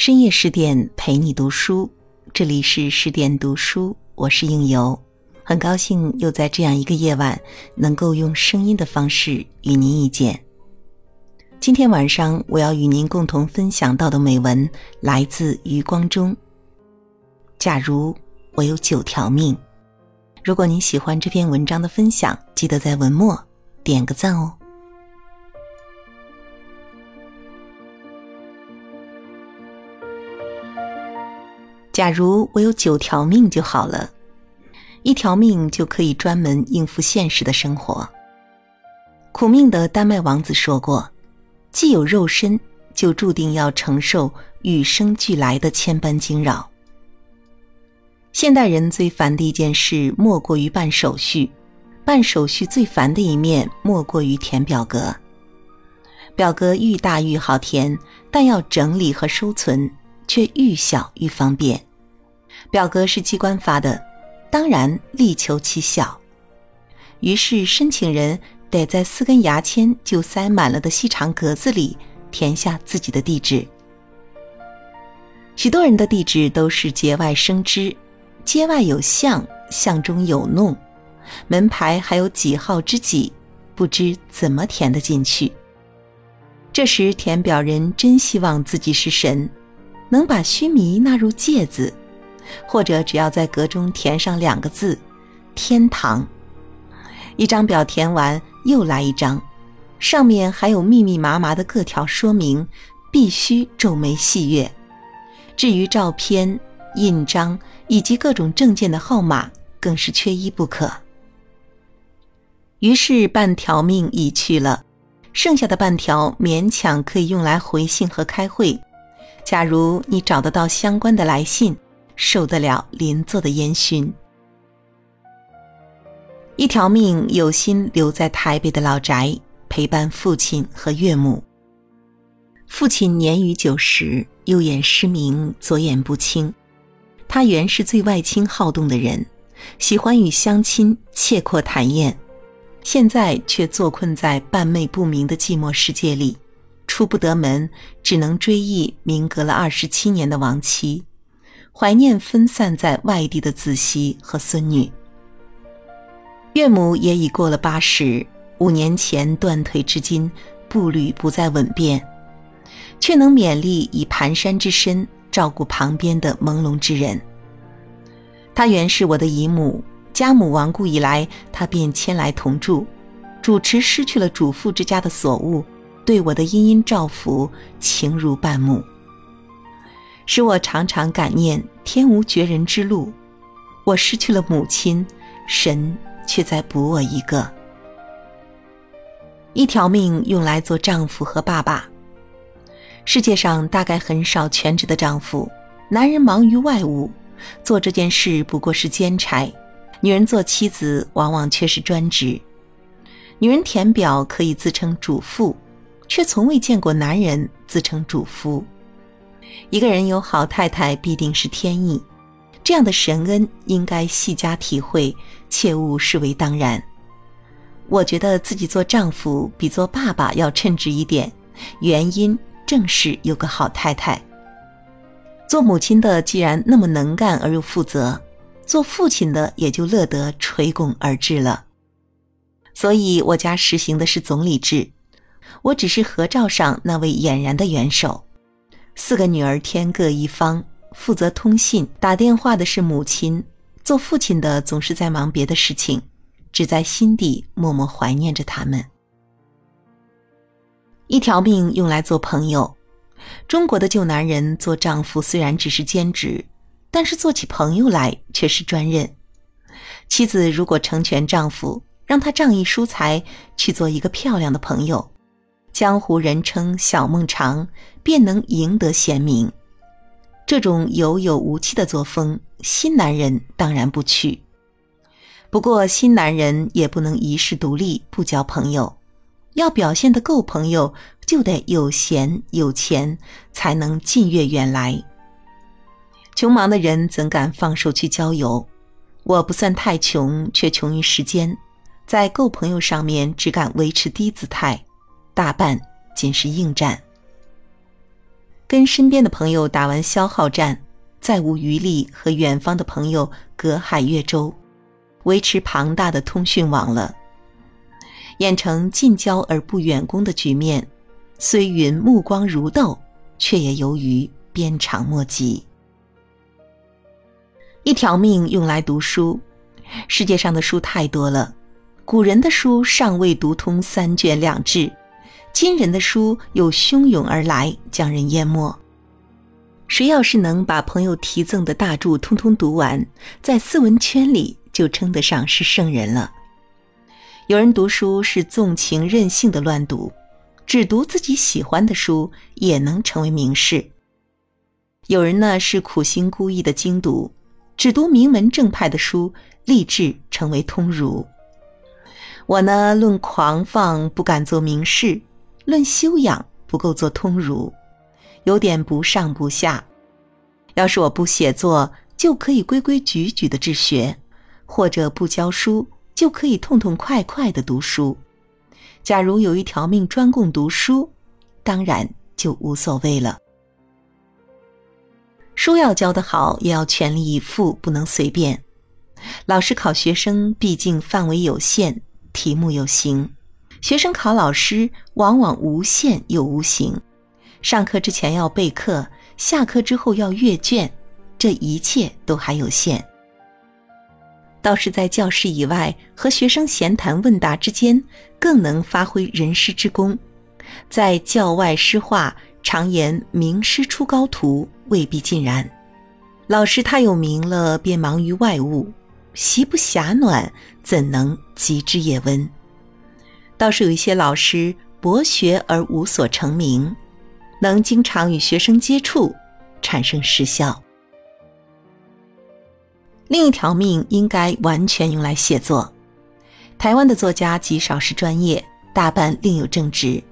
深夜十点陪你读书，这里是十点读书，我是应由，很高兴又在这样一个夜晚，能够用声音的方式与您遇见。今天晚上我要与您共同分享到的美文来自余光中。假如我有九条命，如果您喜欢这篇文章的分享，记得在文末点个赞哦。假如我有九条命就好了，一条命就可以专门应付现实的生活。苦命的丹麦王子说过：“既有肉身，就注定要承受与生俱来的千般惊扰。”现代人最烦的一件事，莫过于办手续。办手续最烦的一面，莫过于填表格。表格愈大愈好填，但要整理和收存，却愈小愈方便。表格是机关发的，当然力求其小。于是申请人得在四根牙签就塞满了的细长格子里填下自己的地址。许多人的地址都是节外生枝，街外有巷，巷中有弄，门牌还有几号之几，不知怎么填得进去。这时填表人真希望自己是神，能把须弥纳入芥子。或者只要在格中填上两个字“天堂”，一张表填完又来一张，上面还有密密麻麻的各条说明，必须皱眉细阅。至于照片、印章以及各种证件的号码，更是缺一不可。于是半条命已去了，剩下的半条勉强可以用来回信和开会。假如你找得到相关的来信。受得了邻座的烟熏。一条命有心留在台北的老宅陪伴父亲和岳母。父亲年逾九十，右眼失明，左眼不清。他原是最外倾好动的人，喜欢与乡亲切阔谈宴，现在却坐困在半昧不明的寂寞世界里，出不得门，只能追忆明隔了二十七年的亡妻。怀念分散在外地的子媳和孙女。岳母也已过了八十，五年前断腿，至今步履不再稳便，却能勉力以蹒跚之身照顾旁边的朦胧之人。她原是我的姨母，家母亡故以来，她便迁来同住，主持失去了主妇之家的所务，对我的殷殷照拂，情如半母。使我常常感念天无绝人之路，我失去了母亲，神却在补我一个。一条命用来做丈夫和爸爸。世界上大概很少全职的丈夫，男人忙于外务，做这件事不过是兼差；女人做妻子往往却是专职。女人填表可以自称主妇，却从未见过男人自称主夫。一个人有好太太，必定是天意，这样的神恩应该细加体会，切勿视为当然。我觉得自己做丈夫比做爸爸要称职一点，原因正是有个好太太。做母亲的既然那么能干而又负责，做父亲的也就乐得垂拱而治了。所以我家实行的是总理制，我只是合照上那位俨然的元首。四个女儿天各一方，负责通信、打电话的是母亲，做父亲的总是在忙别的事情，只在心底默默怀念着他们。一条命用来做朋友，中国的旧男人做丈夫虽然只是兼职，但是做起朋友来却是专任。妻子如果成全丈夫，让他仗义疏财，去做一个漂亮的朋友。江湖人称小孟长，便能赢得贤名。这种有有无气的作风，新男人当然不去。不过新男人也不能一世独立，不交朋友。要表现得够朋友，就得有闲有钱，才能近悦远来。穷忙的人怎敢放手去郊游？我不算太穷，却穷于时间，在够朋友上面只敢维持低姿态。大半仅是应战。跟身边的朋友打完消耗战，再无余力和远方的朋友隔海越洲，维持庞大的通讯网了。演成近交而不远攻的局面，虽云目光如豆，却也由于鞭长莫及。一条命用来读书，世界上的书太多了，古人的书尚未读通三卷两制，今人的书又汹涌而来，将人淹没。谁要是能把朋友题赠的大著通通读完，在斯文圈里就称得上是圣人了。有人读书是纵情任性的乱读，只读自己喜欢的书也能成为名士。有人呢是苦心孤诣的精读，只读名门正派的书，立志成为通儒。我呢论狂放不敢做名士，论修养不够做通儒，有点不上不下。要是我不写作，就可以规规矩矩的治学，或者不教书。就可以痛痛快快的读书。假如有一条命专供读书，当然就无所谓了。书要教得好，也要全力以赴，不能随便。老师考学生，毕竟范围有限，题目有形；学生考老师，往往无限又无形。上课之前要备课，下课之后要阅卷，这一切都还有限。倒是在教室以外和学生闲谈问答之间，更能发挥人师之功。在教外诗画，常言名师出高徒，未必尽然。老师他有名了，便忙于外务，席不暇暖，怎能及之也温？倒是有一些老师博学而无所成名，能经常与学生接触，产生实效。另一条命应该完全用来写作。台湾的作家极少是专业，大半另有正职。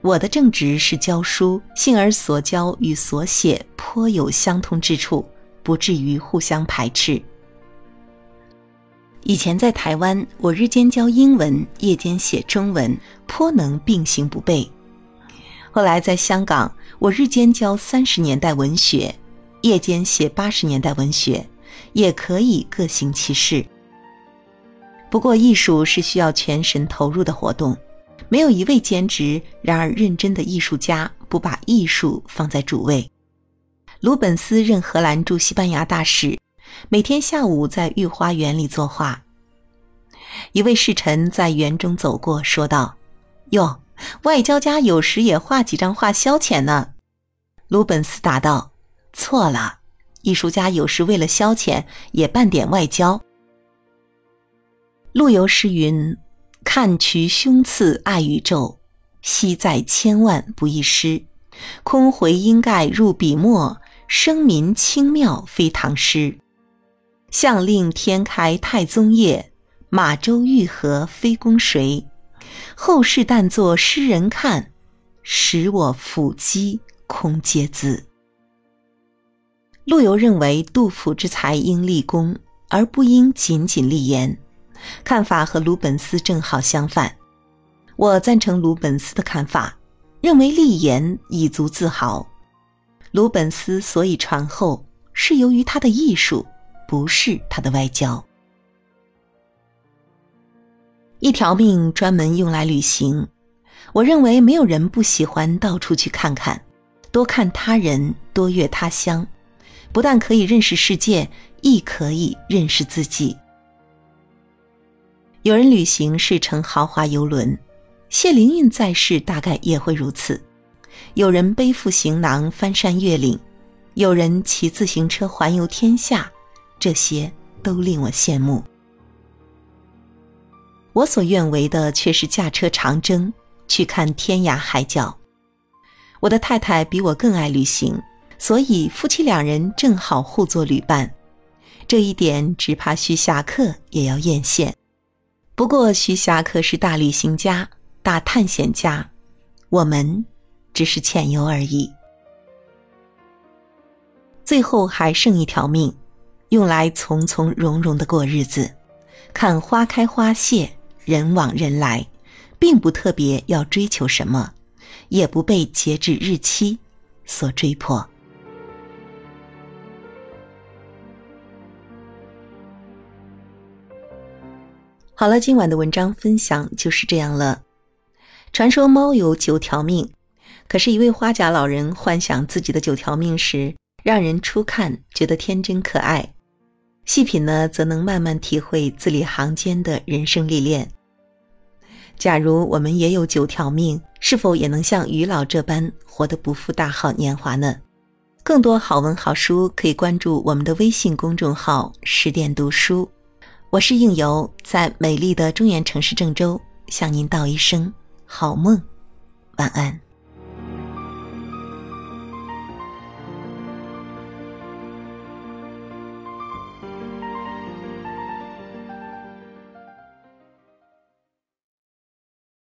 我的正职是教书，幸而所教与所写颇有相通之处，不至于互相排斥。以前在台湾，我日间教英文，夜间写中文，颇能并行不悖。后来在香港，我日间教三十年代文学，夜间写八十年代文学。也可以各行其事。不过，艺术是需要全神投入的活动，没有一位兼职然而认真的艺术家不把艺术放在主位。鲁本斯任荷兰驻西班牙大使，每天下午在御花园里作画。一位侍臣在园中走过，说道：“哟，外交家有时也画几张画消遣呢。”鲁本斯答道：“错了。”艺术家有时为了消遣，也办点外交。陆游诗云：“看渠胸次爱宇宙，惜在千万不一失。空回应盖入笔墨，声民清妙非唐诗。向令天开太宗业，马周玉河非公谁？后世但作诗人看，使我腹肌空嗟字。”陆游认为杜甫之才应立功，而不应仅仅立言，看法和鲁本斯正好相反。我赞成鲁本斯的看法，认为立言以足自豪。鲁本斯所以传后，是由于他的艺术，不是他的外交。一条命专门用来旅行，我认为没有人不喜欢到处去看看，多看他人，多阅他乡。不但可以认识世界，亦可以认识自己。有人旅行是乘豪华游轮，谢灵运在世大概也会如此。有人背负行囊翻山越岭，有人骑自行车环游天下，这些都令我羡慕。我所愿为的却是驾车长征，去看天涯海角。我的太太比我更爱旅行。所以夫妻两人正好互作旅伴，这一点只怕徐霞客也要艳羡。不过徐霞客是大旅行家、大探险家，我们只是浅游而已。最后还剩一条命，用来从从容容的过日子，看花开花谢，人往人来，并不特别要追求什么，也不被截止日期。所追迫。好了，今晚的文章分享就是这样了。传说猫有九条命，可是，一位花甲老人幻想自己的九条命时，让人初看觉得天真可爱，细品呢，则能慢慢体会字里行间的人生历练。假如我们也有九条命，是否也能像于老这般活得不负大好年华呢？更多好文好书可以关注我们的微信公众号“十点读书”。我是应由，在美丽的中原城市郑州向您道一声好梦，晚安。